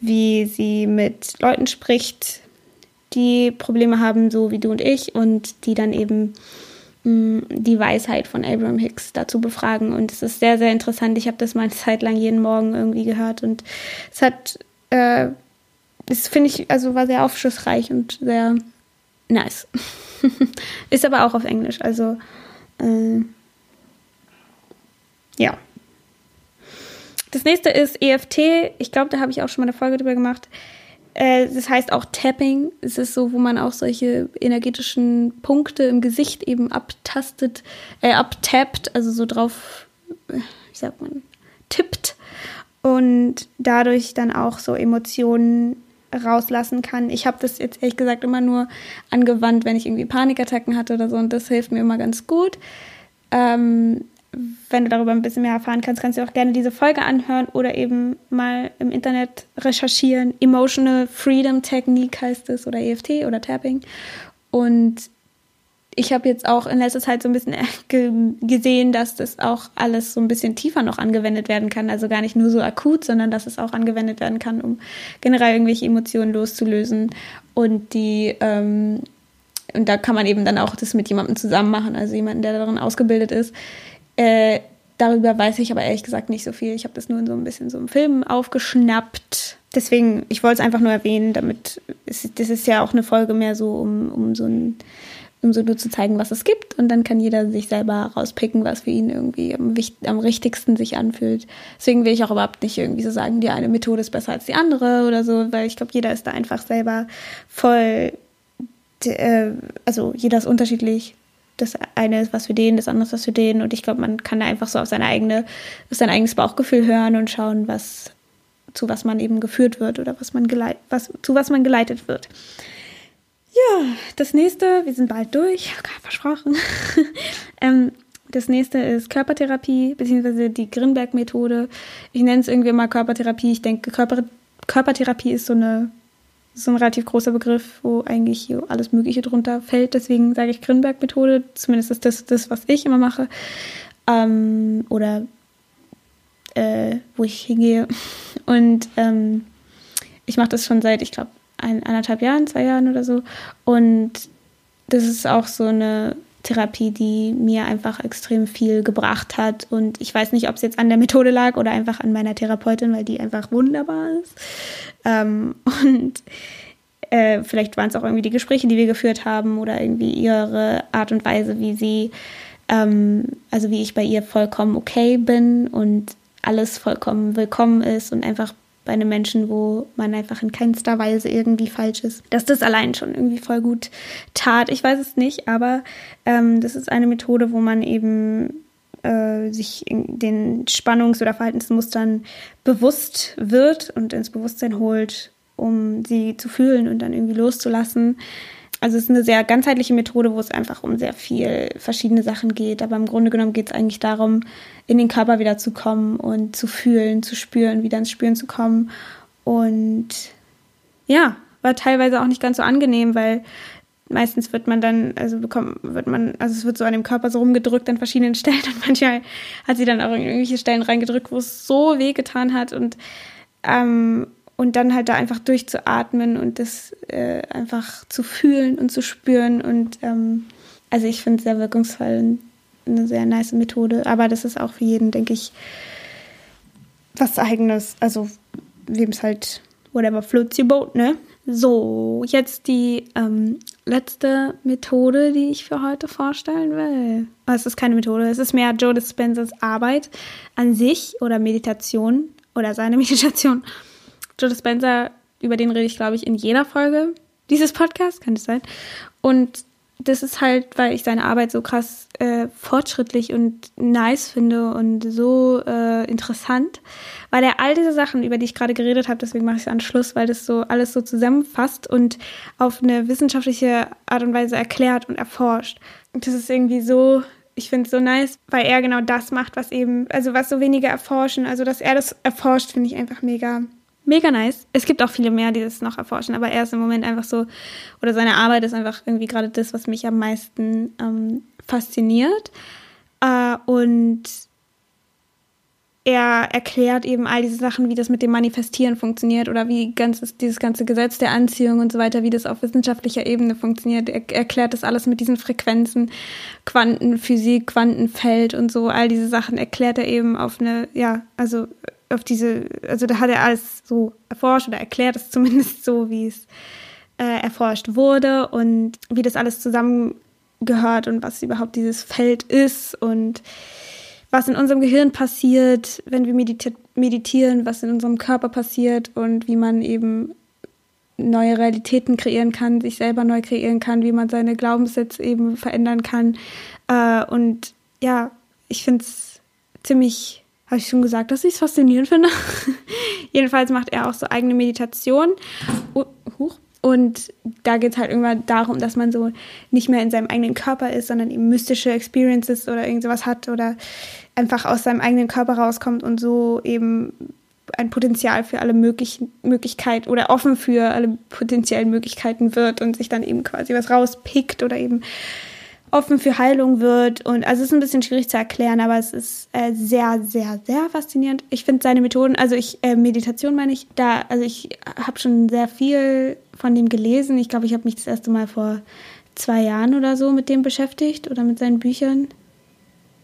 wie sie mit Leuten spricht, die Probleme haben, so wie du und ich, und die dann eben die Weisheit von Abraham Hicks dazu befragen. Und es ist sehr, sehr interessant. Ich habe das mal eine Zeit lang jeden Morgen irgendwie gehört und es hat, äh, das finde ich, also war sehr aufschlussreich und sehr nice. <laughs> ist aber auch auf Englisch, also äh, ja. Das nächste ist EFT. Ich glaube, da habe ich auch schon mal eine Folge drüber gemacht. Äh, das heißt auch Tapping. Es ist so, wo man auch solche energetischen Punkte im Gesicht eben abtastet, äh, abtappt, also so drauf, äh, wie sagt man, tippt und dadurch dann auch so Emotionen rauslassen kann. Ich habe das jetzt ehrlich gesagt immer nur angewandt, wenn ich irgendwie Panikattacken hatte oder so und das hilft mir immer ganz gut. Ähm, wenn du darüber ein bisschen mehr erfahren kannst, kannst du auch gerne diese Folge anhören oder eben mal im Internet recherchieren. Emotional Freedom Technique heißt es oder EFT oder Tapping. Und ich habe jetzt auch in letzter Zeit so ein bisschen <laughs> gesehen, dass das auch alles so ein bisschen tiefer noch angewendet werden kann. Also gar nicht nur so akut, sondern dass es auch angewendet werden kann, um generell irgendwelche Emotionen loszulösen. Und die, ähm, und da kann man eben dann auch das mit jemandem zusammen machen, also jemanden, der darin ausgebildet ist. Äh, darüber weiß ich aber ehrlich gesagt nicht so viel. Ich habe das nur in so ein bisschen so einem Film aufgeschnappt. Deswegen, ich wollte es einfach nur erwähnen, damit, es, das ist ja auch eine Folge mehr so, um, um so ein, um so nur zu zeigen, was es gibt. Und dann kann jeder sich selber rauspicken, was für ihn irgendwie am, am richtigsten sich anfühlt. Deswegen will ich auch überhaupt nicht irgendwie so sagen, die eine Methode ist besser als die andere oder so, weil ich glaube, jeder ist da einfach selber voll, äh, also jeder ist unterschiedlich das eine ist was für den, das andere ist was für den. Und ich glaube, man kann da einfach so auf seine eigene, auf sein eigenes Bauchgefühl hören und schauen, was, zu was man eben geführt wird oder was man geleit, was, zu was man geleitet wird. Ja, das nächste, wir sind bald durch, versprochen. <laughs> ähm, das nächste ist Körpertherapie, beziehungsweise die Grinberg-Methode. Ich nenne es irgendwie mal Körpertherapie. Ich denke, Körper, Körpertherapie ist so eine so ein relativ großer Begriff, wo eigentlich alles Mögliche drunter fällt. Deswegen sage ich Grinberg-Methode. Zumindest ist das das, was ich immer mache. Ähm, oder äh, wo ich hingehe. <laughs> Und ähm, ich mache das schon seit, ich glaube, ein, eineinhalb Jahren, zwei Jahren oder so. Und das ist auch so eine Therapie, die mir einfach extrem viel gebracht hat. Und ich weiß nicht, ob es jetzt an der Methode lag oder einfach an meiner Therapeutin, weil die einfach wunderbar ist. Ähm, <laughs> und äh, vielleicht waren es auch irgendwie die Gespräche, die wir geführt haben oder irgendwie ihre Art und Weise, wie sie, ähm, also wie ich bei ihr vollkommen okay bin und alles vollkommen willkommen ist und einfach bei einem Menschen, wo man einfach in keinster Weise irgendwie falsch ist, dass das allein schon irgendwie voll gut tat. Ich weiß es nicht, aber ähm, das ist eine Methode, wo man eben äh, sich den Spannungs- oder Verhaltensmustern bewusst wird und ins Bewusstsein holt, um sie zu fühlen und dann irgendwie loszulassen. Also es ist eine sehr ganzheitliche Methode, wo es einfach um sehr viel verschiedene Sachen geht. Aber im Grunde genommen geht es eigentlich darum, in den Körper wieder zu kommen und zu fühlen, zu spüren, wieder ins Spüren zu kommen. Und ja, war teilweise auch nicht ganz so angenehm, weil meistens wird man dann, also bekommt, wird man, also es wird so an dem Körper so rumgedrückt an verschiedenen <laughs> Stellen und manchmal hat sie dann auch irgendwelche Stellen reingedrückt, wo es so weh getan hat und ähm, und dann halt da einfach durchzuatmen und das äh, einfach zu fühlen und zu spüren. Und ähm, also ich finde es sehr wirkungsvoll und eine sehr nice Methode. Aber das ist auch für jeden, denke ich, was eigenes. Also wem es halt, whatever floats your boat, ne? So, jetzt die ähm, letzte Methode, die ich für heute vorstellen will. es ist keine Methode, es ist mehr Joe Dispensers Arbeit an sich oder Meditation oder seine <laughs> Meditation. Joe Dispenza, über den rede ich, glaube ich, in jeder Folge dieses Podcasts, kann es sein. Und das ist halt, weil ich seine Arbeit so krass äh, fortschrittlich und nice finde und so äh, interessant, weil er all diese Sachen, über die ich gerade geredet habe, deswegen mache ich es an Schluss, weil das so alles so zusammenfasst und auf eine wissenschaftliche Art und Weise erklärt und erforscht. Und das ist irgendwie so, ich finde es so nice, weil er genau das macht, was eben, also was so wenige erforschen, also dass er das erforscht, finde ich einfach mega mega nice. Es gibt auch viele mehr, die das noch erforschen, aber er ist im Moment einfach so, oder seine Arbeit ist einfach irgendwie gerade das, was mich am meisten ähm, fasziniert. Äh, und er erklärt eben all diese Sachen, wie das mit dem Manifestieren funktioniert oder wie ganz, dieses ganze Gesetz der Anziehung und so weiter, wie das auf wissenschaftlicher Ebene funktioniert. Er erklärt das alles mit diesen Frequenzen, Quantenphysik, Quantenfeld und so, all diese Sachen erklärt er eben auf eine, ja, also auf diese, also da hat er alles so erforscht oder erklärt es <laughs> zumindest so, wie es äh, erforscht wurde und wie das alles zusammengehört und was überhaupt dieses Feld ist und was in unserem Gehirn passiert, wenn wir mediti meditieren, was in unserem Körper passiert und wie man eben neue Realitäten kreieren kann, sich selber neu kreieren kann, wie man seine Glaubenssätze eben verändern kann. Äh, und ja, ich finde es ziemlich, habe ich schon gesagt, dass ich es faszinierend finde. <laughs> Jedenfalls macht er auch so eigene Meditation. Uh, huch. Und da geht es halt irgendwann darum, dass man so nicht mehr in seinem eigenen Körper ist, sondern eben mystische Experiences oder irgend sowas hat oder einfach aus seinem eigenen Körper rauskommt und so eben ein Potenzial für alle möglichen Möglichkeiten oder offen für alle potenziellen Möglichkeiten wird und sich dann eben quasi was rauspickt oder eben offen für Heilung wird. Und also es ist ein bisschen schwierig zu erklären, aber es ist äh, sehr, sehr, sehr faszinierend. Ich finde seine Methoden, also ich, äh, Meditation meine ich, da, also ich habe schon sehr viel von dem gelesen. Ich glaube, ich habe mich das erste Mal vor zwei Jahren oder so mit dem beschäftigt oder mit seinen Büchern.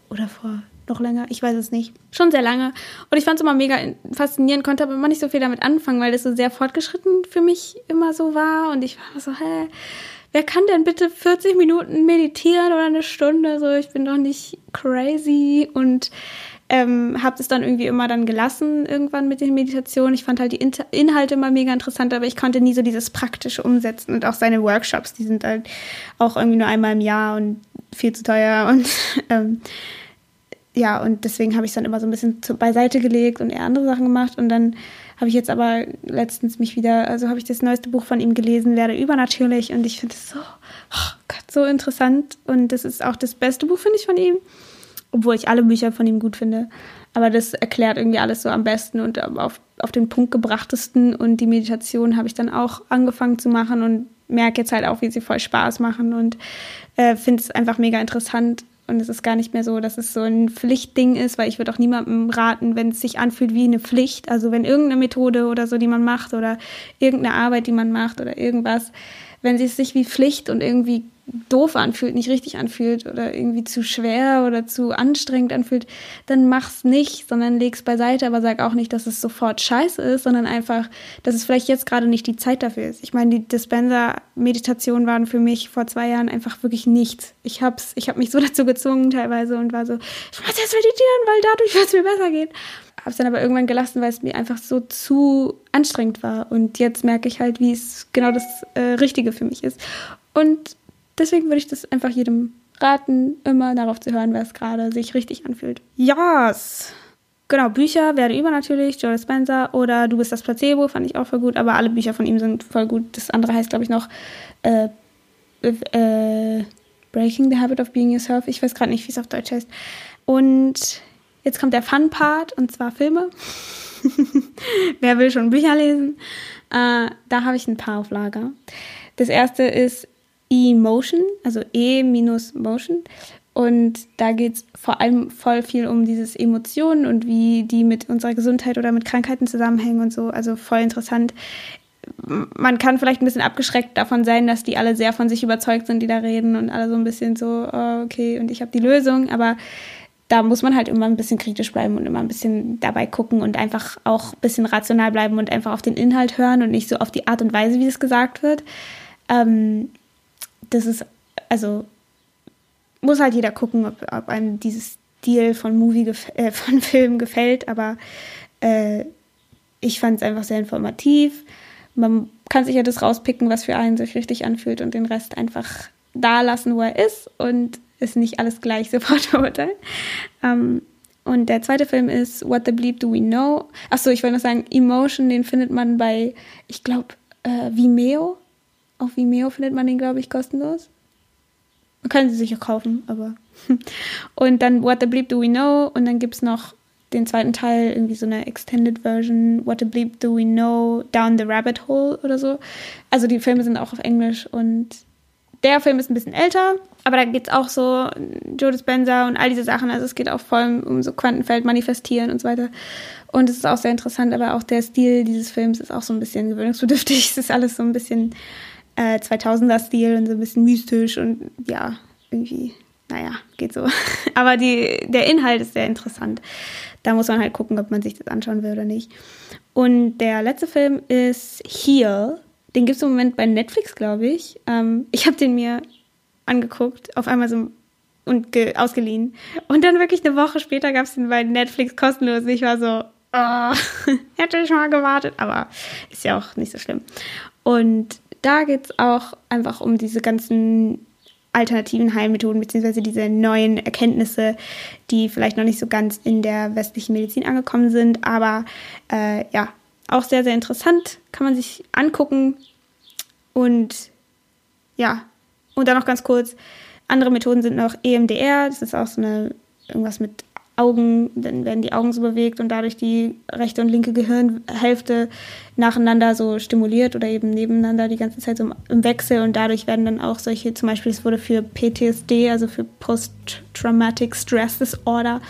Oder vor noch länger, ich weiß es nicht. Schon sehr lange. Und ich fand es immer mega faszinierend, konnte aber immer nicht so viel damit anfangen, weil das so sehr fortgeschritten für mich immer so war. Und ich war so, hä, wer kann denn bitte 40 Minuten meditieren oder eine Stunde? So, ich bin doch nicht crazy und ähm, habe es dann irgendwie immer dann gelassen irgendwann mit den Meditationen. Ich fand halt die In Inhalte immer mega interessant, aber ich konnte nie so dieses praktische umsetzen und auch seine Workshops, die sind halt auch irgendwie nur einmal im Jahr und viel zu teuer und <laughs> ähm, ja, und deswegen habe ich es dann immer so ein bisschen zu, beiseite gelegt und eher andere Sachen gemacht und dann habe ich jetzt aber letztens mich wieder, also habe ich das neueste Buch von ihm gelesen, Werde übernatürlich. Und ich finde es so, oh Gott, so interessant. Und das ist auch das beste Buch, finde ich, von ihm. Obwohl ich alle Bücher von ihm gut finde. Aber das erklärt irgendwie alles so am besten und auf, auf den Punkt gebrachtesten. Und die Meditation habe ich dann auch angefangen zu machen und merke jetzt halt auch, wie sie voll Spaß machen und äh, finde es einfach mega interessant, und es ist gar nicht mehr so, dass es so ein Pflichtding ist, weil ich würde auch niemandem raten, wenn es sich anfühlt wie eine Pflicht. Also wenn irgendeine Methode oder so, die man macht oder irgendeine Arbeit, die man macht oder irgendwas, wenn es sich wie Pflicht und irgendwie doof anfühlt, nicht richtig anfühlt oder irgendwie zu schwer oder zu anstrengend anfühlt, dann mach's nicht, sondern leg's beiseite, aber sag auch nicht, dass es sofort scheiße ist, sondern einfach, dass es vielleicht jetzt gerade nicht die Zeit dafür ist. Ich meine, die Dispenser-Meditationen waren für mich vor zwei Jahren einfach wirklich nichts. Ich hab's, ich habe mich so <laughs> dazu gezwungen teilweise und war so, ich muss jetzt meditieren, weil dadurch wird es mir besser gehen. Hab's dann aber irgendwann gelassen, weil es mir einfach so zu anstrengend war. Und jetzt merke ich halt, wie es genau das äh, Richtige für mich ist. Und deswegen würde ich das einfach jedem raten, immer darauf zu hören, wer es gerade sich richtig anfühlt. Yes! Genau, Bücher werde über natürlich, Joe Spencer oder Du bist das Placebo, fand ich auch voll gut, aber alle Bücher von ihm sind voll gut. Das andere heißt, glaube ich, noch äh, äh, Breaking the Habit of Being Yourself. Ich weiß gerade nicht, wie es auf Deutsch heißt. Und jetzt kommt der Fun-Part, und zwar Filme. <laughs> Wer will schon Bücher lesen? Äh, da habe ich ein paar auf Lager. Das erste ist E-Motion, also E-Motion. Und da geht es vor allem voll viel um dieses Emotionen und wie die mit unserer Gesundheit oder mit Krankheiten zusammenhängen und so. Also voll interessant. Man kann vielleicht ein bisschen abgeschreckt davon sein, dass die alle sehr von sich überzeugt sind, die da reden und alle so ein bisschen so, oh, okay, und ich habe die Lösung. Aber da muss man halt immer ein bisschen kritisch bleiben und immer ein bisschen dabei gucken und einfach auch ein bisschen rational bleiben und einfach auf den Inhalt hören und nicht so auf die Art und Weise, wie es gesagt wird. Ähm, das ist, also muss halt jeder gucken, ob, ob einem dieses Stil von Movie, äh, <laughs> von Film gefällt, aber äh, ich fand es einfach sehr informativ. Man kann sich ja das rauspicken, was für einen sich richtig anfühlt und den Rest einfach da lassen, wo er ist und ist nicht alles gleich <laughs> sofort verurteilen. Ähm, und der zweite Film ist What the Bleep Do We Know? Achso, ich wollte noch sagen, Emotion, den findet man bei, ich glaube, äh, Vimeo. Auf Vimeo findet man den, glaube ich, kostenlos. Kann sie sicher kaufen, aber. <laughs> und dann What the Bleep Do We Know? Und dann gibt es noch den zweiten Teil, irgendwie so eine Extended Version, What the Bleep Do We Know? Down the Rabbit Hole oder so. Also die Filme sind auch auf Englisch und Der Film ist ein bisschen älter, aber da geht es auch so Joe Dispenza und all diese Sachen. Also es geht auch vor allem um so Quantenfeld manifestieren und so weiter. Und es ist auch sehr interessant, aber auch der Stil dieses Films ist auch so ein bisschen gewöhnungsbedürftig. <laughs> Es ist alles so ein bisschen äh, 2000er-Stil und so ein bisschen mystisch und ja, irgendwie, naja, geht so. <laughs> aber die, der Inhalt ist sehr interessant. Da muss man halt gucken, ob man sich das anschauen will oder nicht. Und der letzte Film ist Heal. Den gibt es im Moment bei Netflix, glaube ich. Ähm, ich habe den mir angeguckt auf Amazon und ausgeliehen. Und dann wirklich eine Woche später gab es den bei Netflix kostenlos. Ich war so, oh, <laughs> hätte ich mal gewartet, aber ist ja auch nicht so schlimm. Und da geht es auch einfach um diese ganzen alternativen Heilmethoden beziehungsweise diese neuen Erkenntnisse, die vielleicht noch nicht so ganz in der westlichen Medizin angekommen sind, aber äh, ja, auch sehr, sehr interessant, kann man sich angucken. Und ja, und dann noch ganz kurz, andere Methoden sind noch EMDR, das ist auch so eine, irgendwas mit Augen, dann werden die Augen so bewegt und dadurch die rechte und linke Gehirnhälfte nacheinander so stimuliert oder eben nebeneinander die ganze Zeit so im Wechsel und dadurch werden dann auch solche, zum Beispiel es wurde für PTSD, also für Post-Traumatic Stress Disorder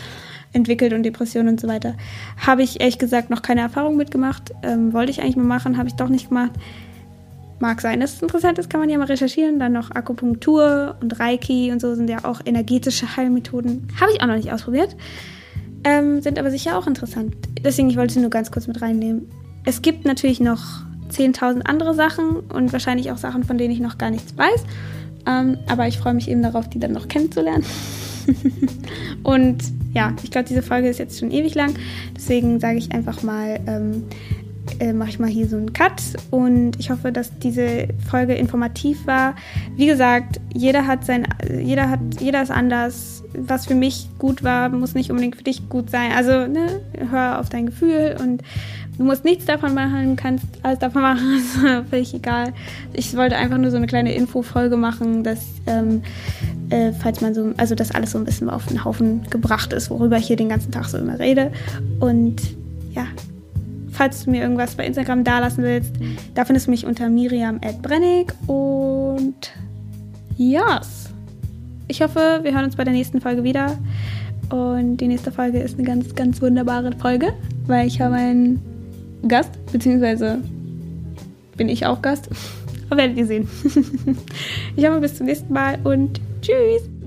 entwickelt und Depressionen und so weiter. Habe ich ehrlich gesagt noch keine Erfahrung mitgemacht, ähm, wollte ich eigentlich mal machen, habe ich doch nicht gemacht. Mag sein, dass es interessant ist, kann man ja mal recherchieren. Dann noch Akupunktur und Reiki und so sind ja auch energetische Heilmethoden. Habe ich auch noch nicht ausprobiert. Ähm, sind aber sicher auch interessant. Deswegen, ich wollte sie nur ganz kurz mit reinnehmen. Es gibt natürlich noch 10.000 andere Sachen und wahrscheinlich auch Sachen, von denen ich noch gar nichts weiß. Ähm, aber ich freue mich eben darauf, die dann noch kennenzulernen. <laughs> und ja, ich glaube, diese Folge ist jetzt schon ewig lang. Deswegen sage ich einfach mal, ähm, äh, mache ich mal hier so einen Cut und ich hoffe, dass diese Folge informativ war. Wie gesagt, jeder hat sein, jeder hat, jeder ist anders. Was für mich gut war, muss nicht unbedingt für dich gut sein. Also ne, hör auf dein Gefühl und du musst nichts davon machen, kannst alles davon <laughs> machen, ist völlig egal. Ich wollte einfach nur so eine kleine Infofolge machen, dass ähm, äh, falls man so, also dass alles so ein bisschen auf den Haufen gebracht ist, worüber ich hier den ganzen Tag so immer rede. Und ja, falls du mir irgendwas bei Instagram dalassen willst, da findest du mich unter Miriam.brennig und yes. Ich hoffe, wir hören uns bei der nächsten Folge wieder. Und die nächste Folge ist eine ganz, ganz wunderbare Folge, weil ich habe einen Gast, beziehungsweise bin ich auch Gast. Aber <laughs> werdet ihr sehen. <laughs> Ich hoffe, bis zum nächsten Mal und tschüss.